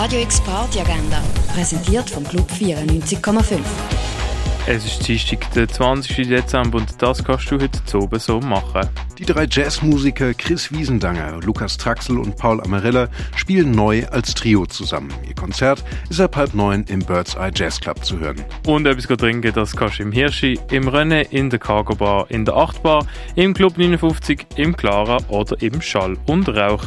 Radio X Party Agenda, präsentiert vom Club 94,5. Es ist Dienstag, der 20. Dezember und das kannst du heute oben so machen. Die drei Jazzmusiker Chris Wiesendanger, Lukas Traxel und Paul Amarella spielen neu als Trio zusammen. Ihr Konzert ist ab halb neun im Bird's Eye Jazz Club zu hören. Und etwas trinken, das kannst du im Hirschi, im Rennen, in der Cargo Bar, in der Achtbar, im Club 59, im Clara oder im Schall und Rauch.